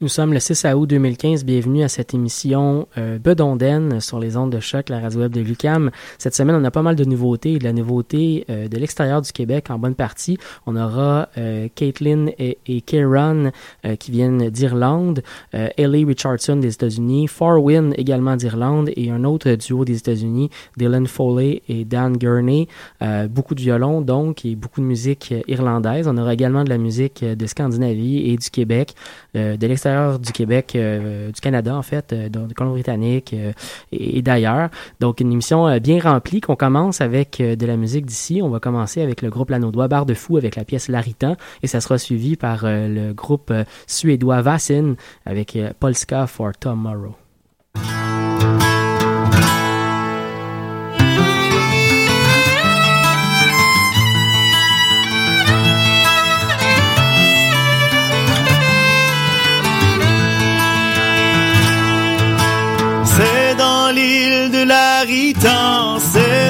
Nous sommes le 6 août 2015. Bienvenue à cette émission euh, Bedonden sur les ondes de choc, la radio web de Lucam. Cette semaine, on a pas mal de nouveautés. De la nouveauté euh, de l'extérieur du Québec en bonne partie. On aura euh, Caitlin et, et Kieran euh, qui viennent d'Irlande, euh, Ellie Richardson des États-Unis, Farwin également d'Irlande et un autre duo des États-Unis, Dylan Foley et Dan Gurney. Euh, beaucoup de violon donc et beaucoup de musique irlandaise. On aura également de la musique de Scandinavie et du Québec, de l'extérieur du Québec, euh, du Canada en fait, euh, de, Colombie-Britannique euh, et, d'ailleurs. Donc une émission euh, bien remplie qu'on commence avec de la musique d'ici. On va commencer avec le groupe Lanaudois Barre de Fou avec la pièce Laritan et ça sera suivi par le groupe suédois Vassin avec Polska for Tomorrow.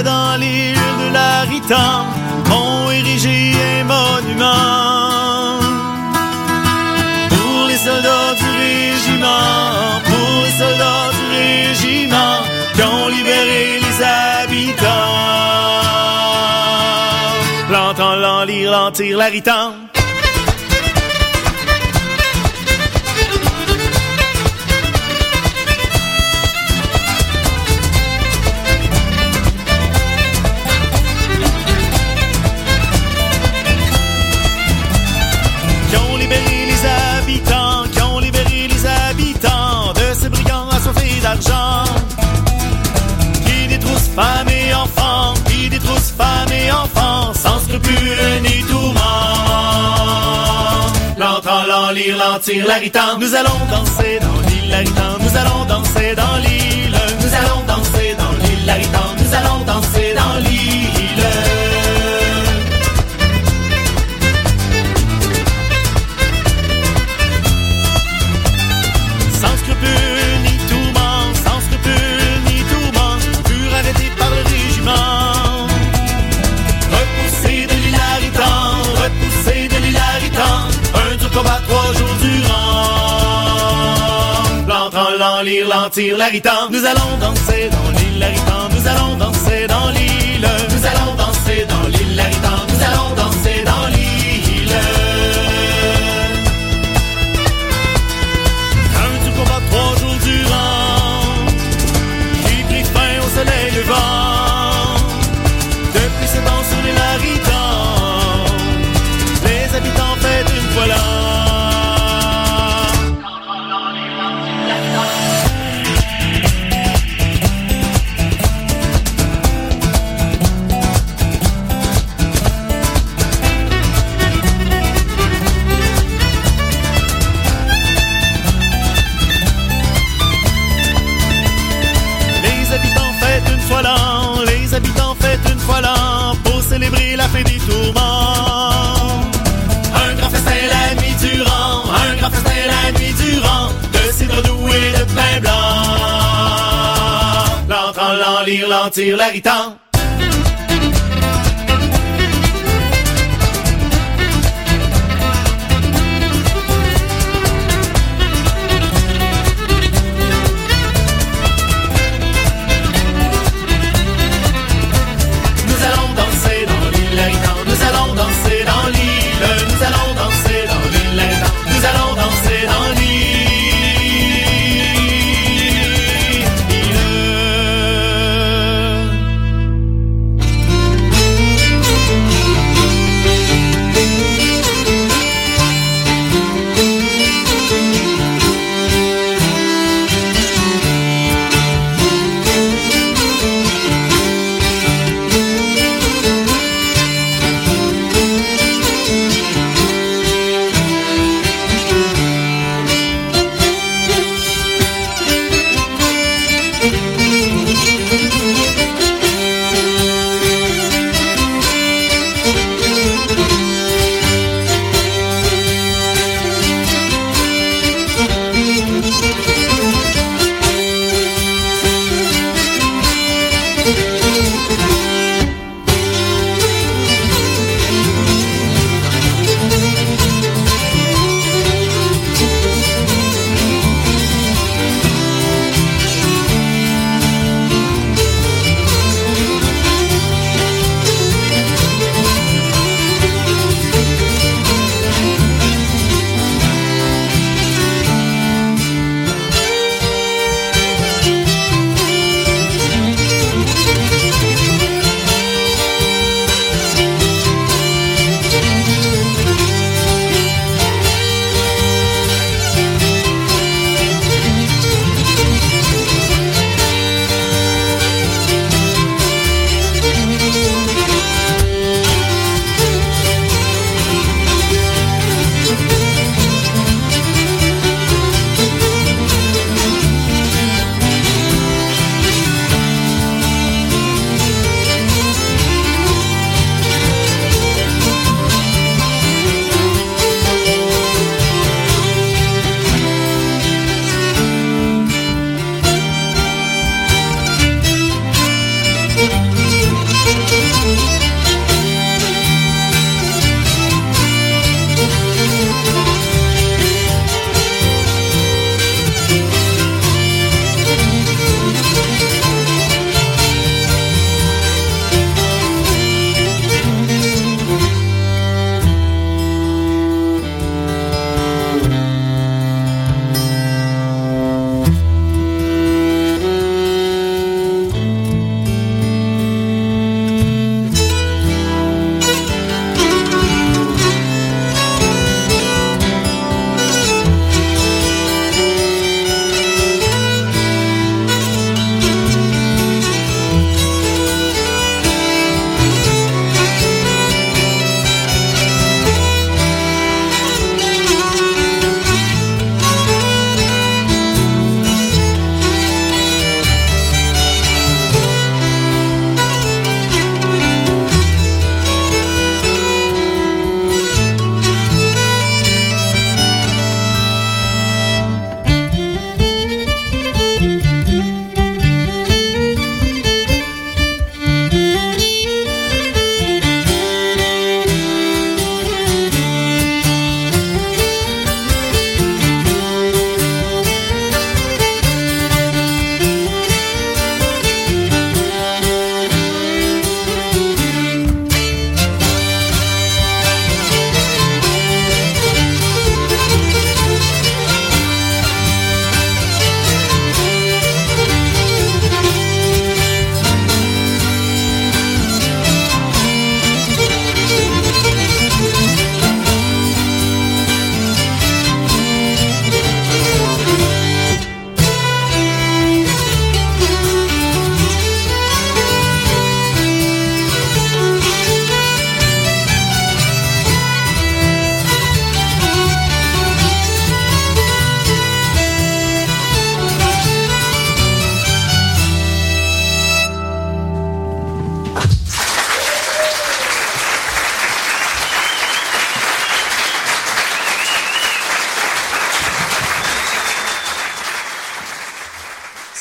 Dans l'île de l'Aritan qu'ont érigé un monument pour les soldats du régiment, pour les soldats du régiment qui ont libéré les habitants. L'entend, l'enlire, l'entire, l'Aritan. qui l'entire, l'aritan, nous allons danser dans l'île l'aritan, nous allons danser dans l'île, tire, l'en. Nous allons danser dans l'île, l'aritan. Nous allons danser dans l'île. Nous allons danser dans l'île, l'aritan. Nous allons danser dans l'île. Un du combat trois jours durant, qui prit fin au soleil levant. 老子又来一档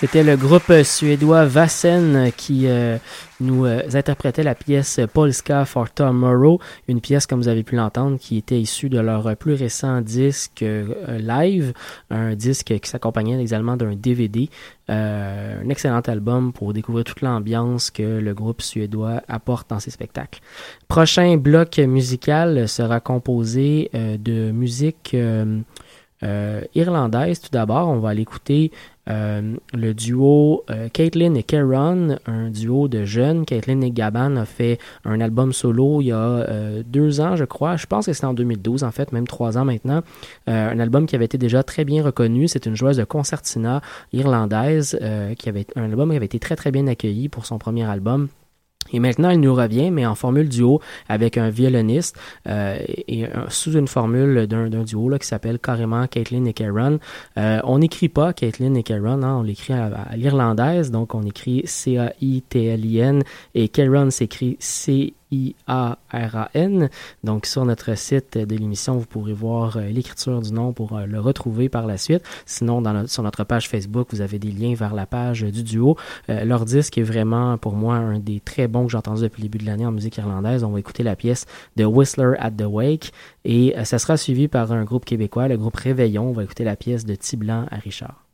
C'était le groupe suédois Vassen qui euh, nous euh, interprétait la pièce Polska for Tomorrow, une pièce, comme vous avez pu l'entendre, qui était issue de leur plus récent disque euh, live, un disque qui s'accompagnait également d'un DVD. un excellent album pour découvrir toute l'ambiance que le groupe suédois apporte dans ses spectacles. Prochain bloc musical sera composé de musique irlandaise. Tout d'abord, on va aller écouter euh, le duo euh, Caitlin et Karen, un duo de jeunes. Caitlin et Gaban a fait un album solo il y a euh, deux ans, je crois. Je pense que c'était en 2012, en fait, même trois ans maintenant. un album qui avait été déjà très bien reconnu. C'est une joueuse de concertina irlandaise qui avait un album qui avait été très très bien accueilli pour son premier album. Et maintenant, elle nous revient, mais en formule duo avec un violoniste euh, et sous une formule d'un duo là, qui s'appelle carrément Caitlin et Karen. Euh, on n'écrit pas Caitlin et Karen, hein, on l'écrit à, à l'irlandaise, donc on écrit C-A-I-T-L-I-N et Karen s'écrit C I-A-R-A-N. Donc, sur notre site de l'émission, vous pourrez voir euh, l'écriture du nom pour euh, le retrouver par la suite. Sinon, dans sur notre page Facebook, vous avez des liens vers la page du duo. Euh, leur disque est vraiment, pour moi, un des très bons que j'ai entendu depuis le début de l'année en musique irlandaise. On va écouter la pièce de Whistler at the Wake et ça sera suivi par un groupe québécois, le groupe Réveillon. On va écouter la pièce de Tiblan à Richard.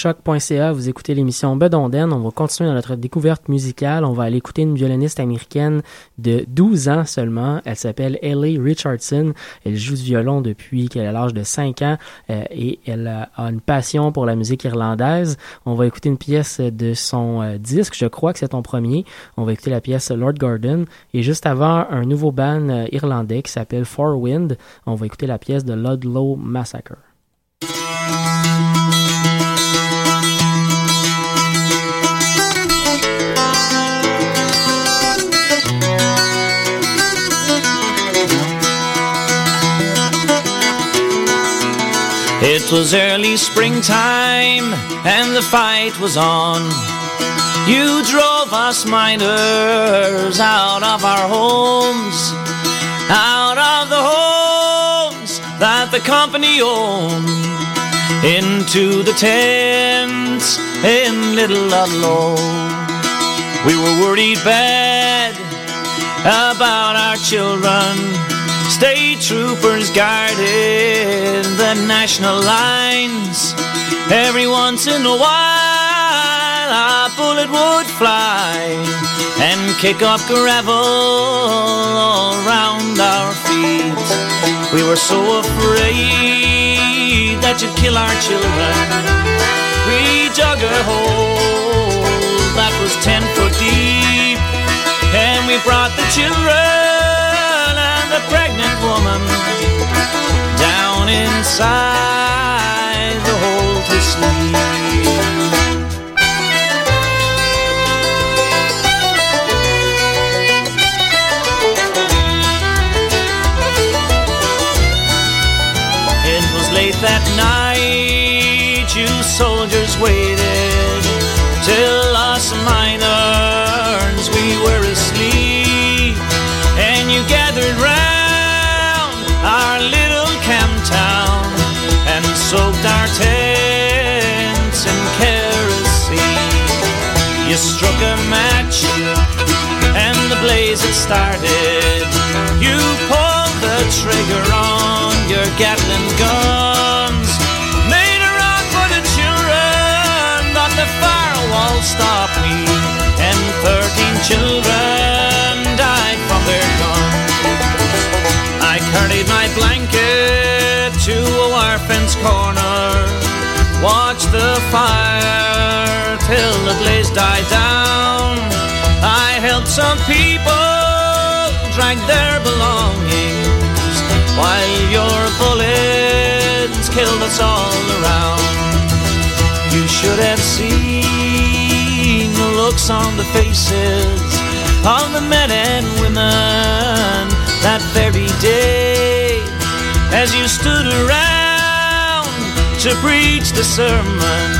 choc.ca. Vous écoutez l'émission Bedonden. On va continuer dans notre découverte musicale. On va aller écouter une violoniste américaine de 12 ans seulement. Elle s'appelle Ellie Richardson. Elle joue du violon depuis qu'elle a l'âge de 5 ans euh, et elle a, une passion pour la musique irlandaise. On va écouter une pièce de son euh, disque. Je crois que c'est ton premier. On va écouter la pièce Lord Garden. Et juste avant, un nouveau band euh, irlandais qui s'appelle Four Wind. On va écouter la pièce de Ludlow Massacre. It was early springtime and the fight was on. You drove us miners out of our homes, out of the homes that the company owned, into the tents in Little Ludlow. We were worried bad about our children State troopers guarded the national lines. Every once in a while, a bullet would fly and kick up gravel all around our feet. We were so afraid that you'd kill our children. We dug a hole that was ten foot deep, and we brought the children the pregnant woman down inside the hole to sleep. It was late that night, soaked our tents in kerosene. You struck a match and the blaze had started. You pulled the trigger on your Gatling guns. Corner. Watch the fire till the blaze died down. I helped some people drag their belongings while your bullets killed us all around. You should have seen the looks on the faces of the men and women that very day as you stood around to preach the sermon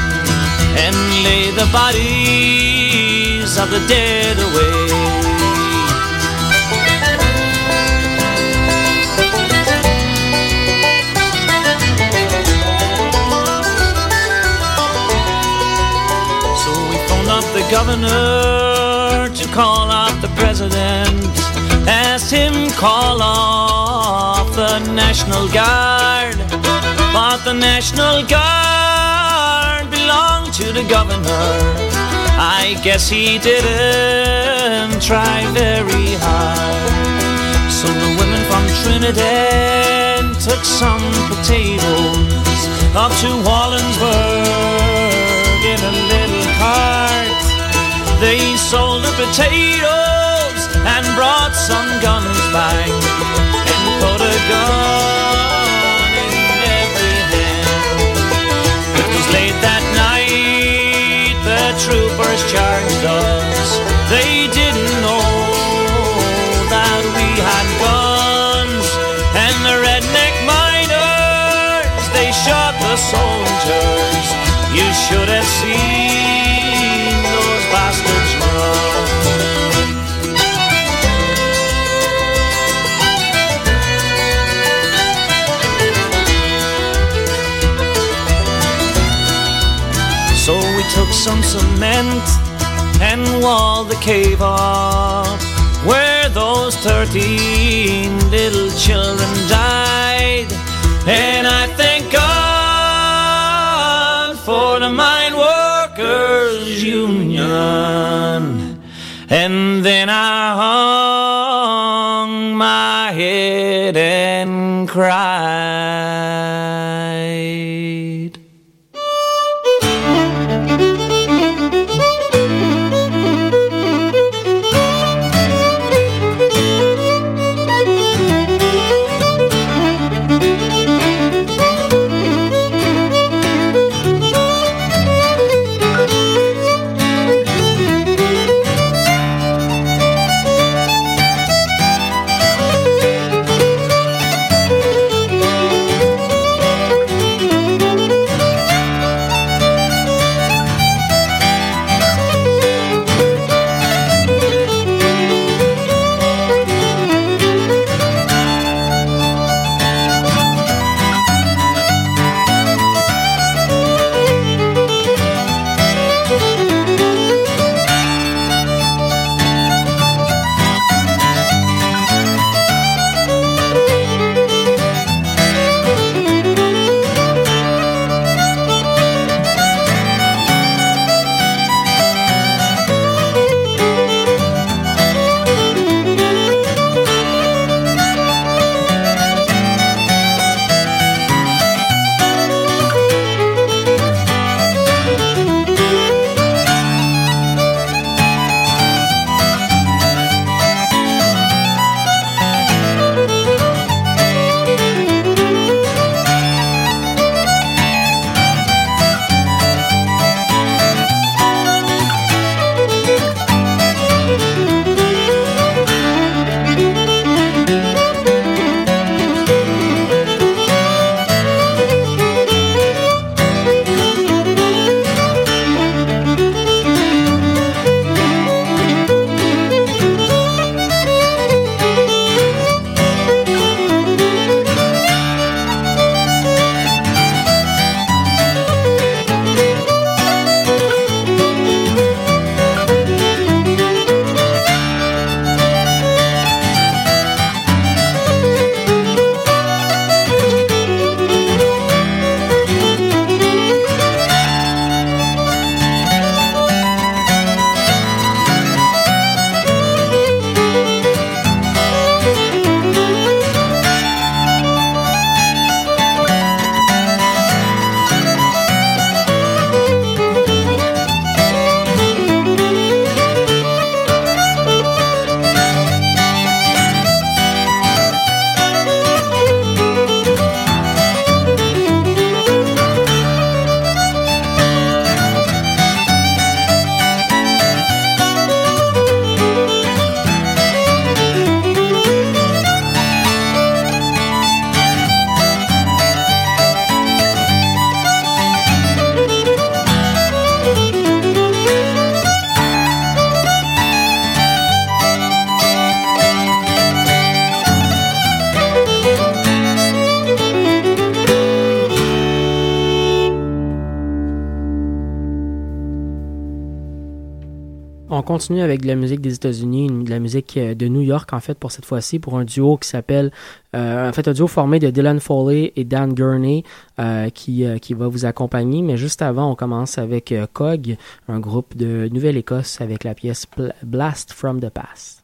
and lay the bodies of the dead away. So we phoned up the governor to call out the president, asked him call off the National Guard. But the National Guard belonged to the governor. I guess he didn't try very hard. So the women from Trinidad took some potatoes up to Wallensburg in a little cart. They sold the potatoes and brought some guns back and put a gun They didn't know that we had guns, and the redneck miners, they shot the soldiers. You should have seen those bastards run. So we took some cement and walled the cave off where those thirteen little children died. And I thank God for the mighty People's Union. And then I hung my head and cried. Continue avec de la musique des États-Unis, de la musique euh, de New York, en fait, pour cette fois-ci, pour un duo qui s'appelle, euh, en fait, un duo formé de Dylan Foley et Dan Gurney, euh, qui, qui va vous accompagner. Mais juste avant, on commence avec Cog, un groupe de Nouvelle-Écosse, avec la pièce Blast from the Past.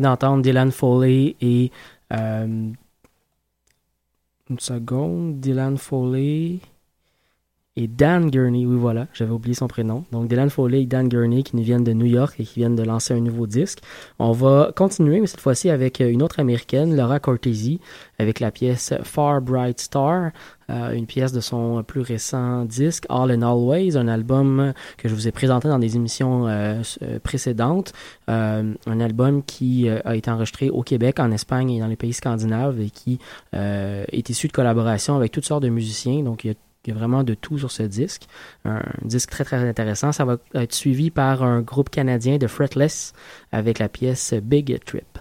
D'entendre Dylan Foley et... Euh, une seconde. Dylan Foley et Dan Gurney, oui voilà, j'avais oublié son prénom. Donc Dylan Foley et Dan Gurney qui nous viennent de New York et qui viennent de lancer un nouveau disque. On va continuer, mais cette fois-ci avec une autre américaine, Laura Cortese, avec la pièce Far Bright Star, euh, une pièce de son plus récent disque, All and Always, un album que je vous ai présenté dans des émissions euh, euh, précédentes, un album qui a été enregistré au Québec, en Espagne et dans les pays scandinaves et qui est issu de collaboration avec toutes sortes de musiciens. Donc il y a il y a vraiment de tout sur ce disque. Un disque très très intéressant. Ça va être suivi par un groupe canadien de Fretless avec la pièce Big Trip.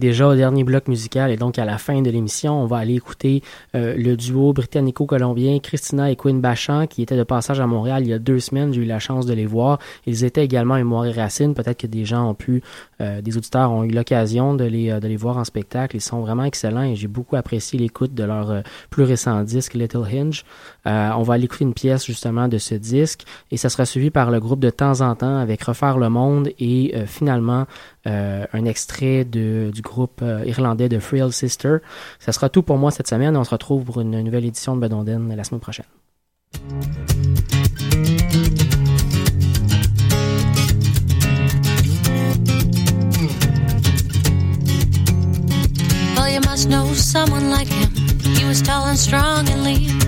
Déjà au dernier bloc musical et donc à la fin de l'émission, on va aller écouter euh, le duo britannico-colombien Christina et Quinn Bachand qui étaient de passage à Montréal il y a deux semaines. J'ai eu la chance de les voir. Ils étaient également à et Racine. Peut-être que des gens ont pu, euh, des auditeurs ont eu l'occasion de les, de les voir en spectacle. Ils sont vraiment excellents et j'ai beaucoup apprécié l'écoute de leur plus récent disque Little Hinge. on va aller écouter une pièce justement de ce disque et ça sera suivi par le groupe de temps en temps avec Refaire le monde et finalement euh, un extrait du groupe euh, irlandais de Frail Sister. Ça sera tout pour moi cette semaine. On se retrouve pour une nouvelle édition de Bedonden la semaine prochaine. You must know someone like him. He was tall and strong and lean,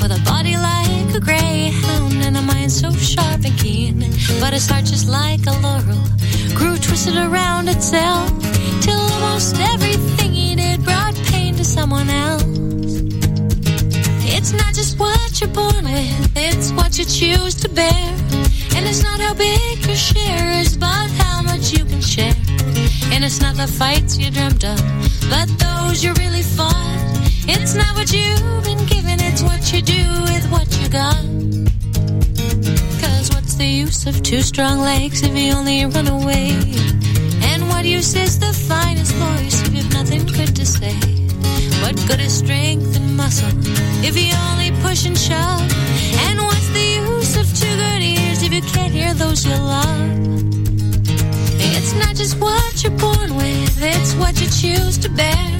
with a body like a greyhound and a mind so sharp and keen. But his heart just like a laurel grew twisted around itself till almost everything he did brought pain to someone else. It's not just what you're born with, it's what you choose to bear. And it's not how big your share is, but how much you can share. And it's not the fights you dreamt of, but those you really fought. It's not what you've been given, it's what you do with what you got Cause what's the use of two strong legs if you only run away? And what use is the finest voice if you've nothing good to say? What good is strength and muscle if you only push and shove? And what's the use of two good ears if you can't hear those you love? It's not just what you're born with, it's what you choose to bear.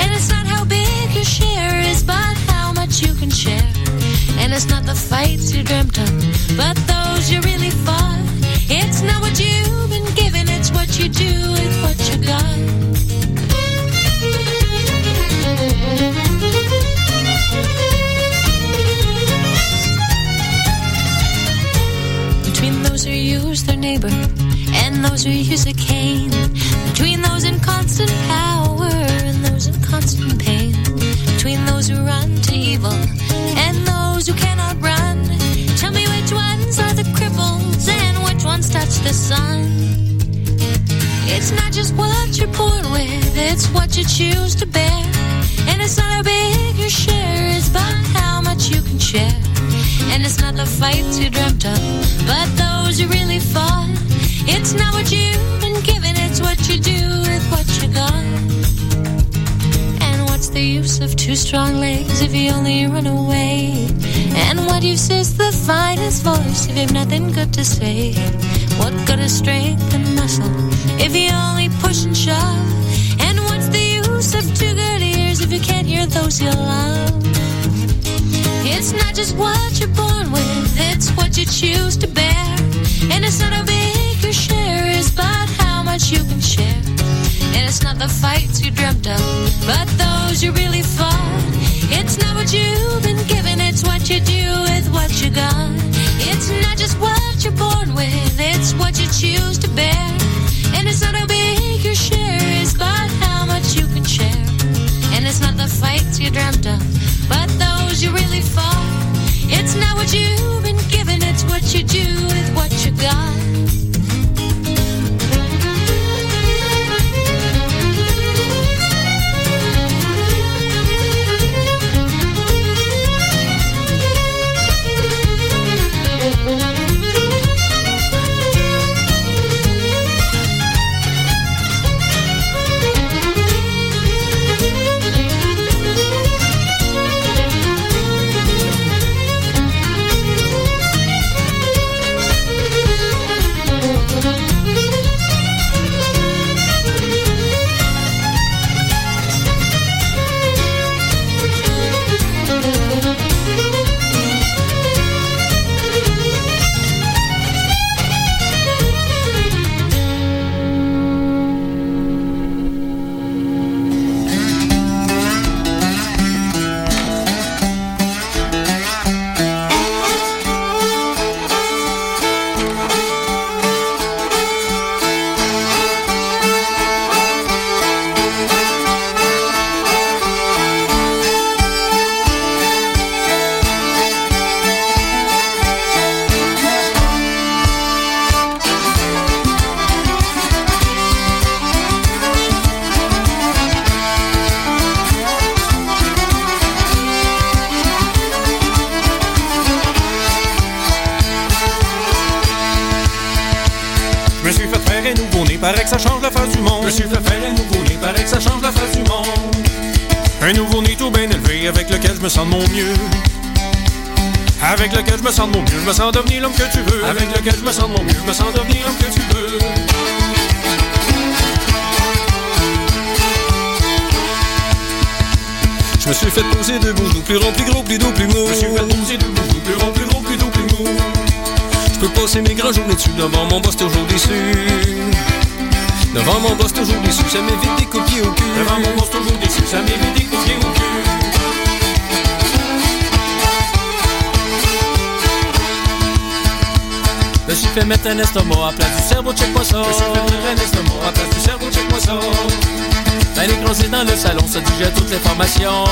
And it's not how big your share is, but how much you can share. And it's not the fights you dreamt of, but those you really fought. It's not what you've been given, it's what you do with what you got. Between those who use their neighbor and those who use a cane. Between those in constant power those in constant pain. Between those who run to evil and those who cannot run. Tell me which ones are the cripples and which ones touch the sun. It's not just what you're born with, it's what you choose to bear. And it's not how big your share is, but how much you can share. And it's not the fights you dreamt of, but those you really fought. It's not what you've been given, it's what you do with what you got. The use of two strong legs if you only run away? And what use is the finest voice if you've nothing good to say? What good is strength and muscle if you only push and shove? And what's the use of two good ears if you can't hear those you love? It's not just what you're born with, it's what you choose to bear. And it's not how big your share is, but how much you can share. And it's not the fights you dreamt of, but you really fought. It's not what you've been given, it's what you do with what you got. It's not just what you're born with, it's what you choose to bear. And it's not how big your share is, but how much you can share. And it's not the fights you dreamt of, paraît que ça change la face du monde. Monsieur fait faire un nouveau-né, paraît que ça change la face du monde. Un nouveau-né tout bien élevé avec lequel je me sens de mon mieux. Avec lequel je me sens de mon mieux, je me sens devenir l'homme que tu veux. Avec lequel je me sens de mon mieux, je me sens devenir l'homme que tu veux. Je me suis fait poser de genoux, plus rond, plus gros, plus doux, plus mou. Je me suis fait poser de genoux, plus rond, plus gros, plus doux, plus mou. Je peux passer mes grands journées dessus, devant mon boss toujours déçu. Devant mon boss toujours déçu, ça m'évite des copiers au cul. Devant mon boss toujours déçu, ça m'évite des copiers au cul. Je suis fait mettre un estomac à place du cerveau, check-moi ça. Je suis fait mettre un estomac à place du cerveau, check-moi ça. Elle est croisée dans le salon, ça digère toute l'information.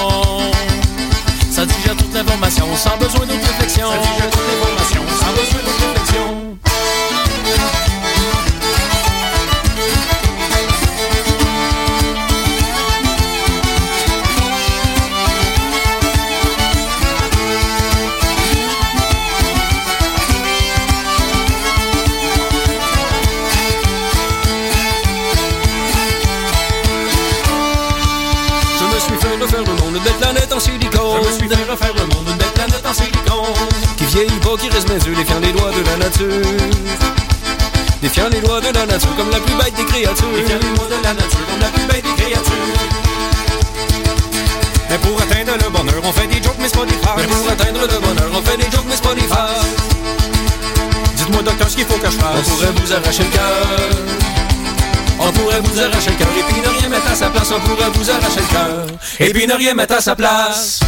Ça digère toute l'information, sans besoin d'autre réflexion. Ça digère toute l'information, sans besoin Je me suis fait refaire le monde des planètes en silicone. Je me suis fait refaire le monde des planètes en silicone. Vieillit pas, qui reste mes yeux, défiant les lois de la nature. Défiant les lois de la nature comme la plus bête des créatures. Défiant les lois de la nature comme la plus bête des créatures. Mais pour atteindre le bonheur, on fait des jokes, mais c'est pas des farces. Mais pour atteindre le bonheur, on fait des jokes, mais c'est pas des farces. Dites-moi, docteur, ce qu'il faut que je fasse. On pourrait vous arracher le cœur. On pourrait vous arracher le cœur et puis ne rien mettre à sa place. On pourrait vous arracher le cœur et puis ne rien mettre à sa place.